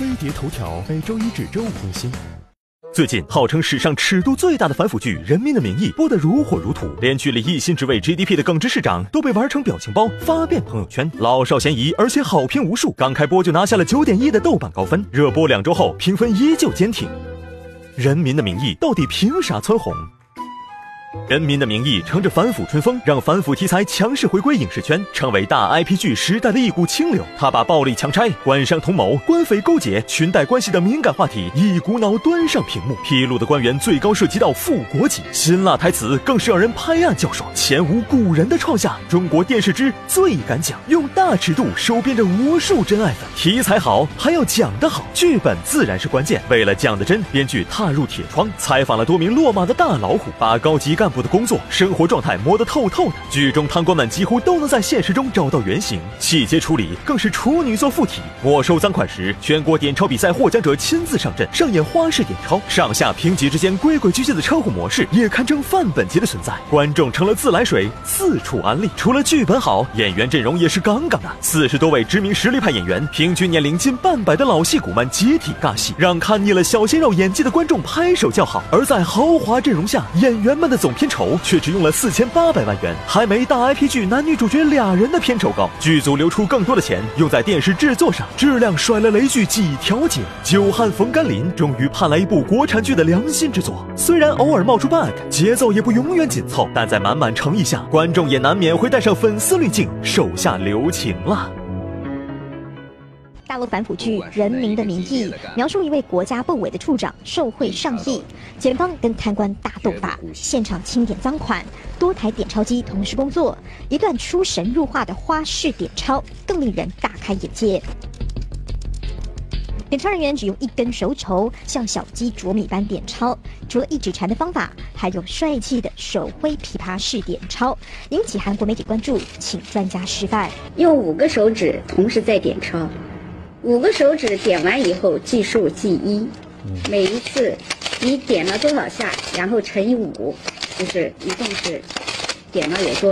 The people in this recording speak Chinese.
飞碟头条每周一至周五更新。最近，号称史上尺度最大的反腐剧《人民的名义》播得如火如荼，连剧里一心只为 GDP 的耿直市长都被玩成表情包发遍朋友圈，老少咸宜，而且好评无数。刚开播就拿下了九点一的豆瓣高分，热播两周后评分依旧坚挺。《人民的名义》到底凭啥蹿红？《人民的名义》乘着反腐春风，让反腐题材强势回归影视圈，成为大 IP 剧时代的一股清流。他把暴力强拆、官商同谋、官匪勾结、裙带关系的敏感话题一股脑端上屏幕，披露的官员最高涉及到副国级，辛辣台词更是让人拍案叫爽。前无古人的创下，中国电视之最敢讲，用大尺度收编着无数真爱粉。题材好，还要讲得好，剧本自然是关键。为了讲得真，编剧踏入铁窗，采访了多名落马的大老虎，把高级。干部的工作、生活状态摸得透透的，剧中贪官们几乎都能在现实中找到原型，细节处理更是处女座附体。没收赃款时，全国点钞比赛获奖者亲自上阵，上演花式点钞，上下评级之间规规矩矩的称呼模式也堪称范本级的存在。观众成了自来水，四处安利。除了剧本好，演员阵容也是杠杠的，四十多位知名实力派演员，平均年龄近半百的老戏骨们集体尬戏，让看腻了小鲜肉演技的观众拍手叫好。而在豪华阵容下，演员们的总。片酬却只用了四千八百万元，还没大 IP 剧男女主角俩人的片酬高。剧组留出更多的钱用在电视制作上，质量甩了雷剧几条街。久旱逢甘霖，终于盼来一部国产剧的良心之作。虽然偶尔冒出 bug，节奏也不永远紧凑，但在满满诚意下，观众也难免会带上粉丝滤镜，手下留情了。大陆反腐剧《人民的名义》描述一位国家部委的处长受贿上亿，检方跟贪官大斗法，现场清点赃款，多台点钞机同时工作，一段出神入化的花式点钞更令人大开眼界。点钞人员只用一根手筹，像小鸡啄米般点钞，除了一指禅的方法，还有帅气的手挥琵琶式点钞，引起韩国媒体关注，请专家示范。用五个手指同时在点钞。五个手指点完以后计数计一，每一次你点了多少下，然后乘以五，就是一共是点了有多。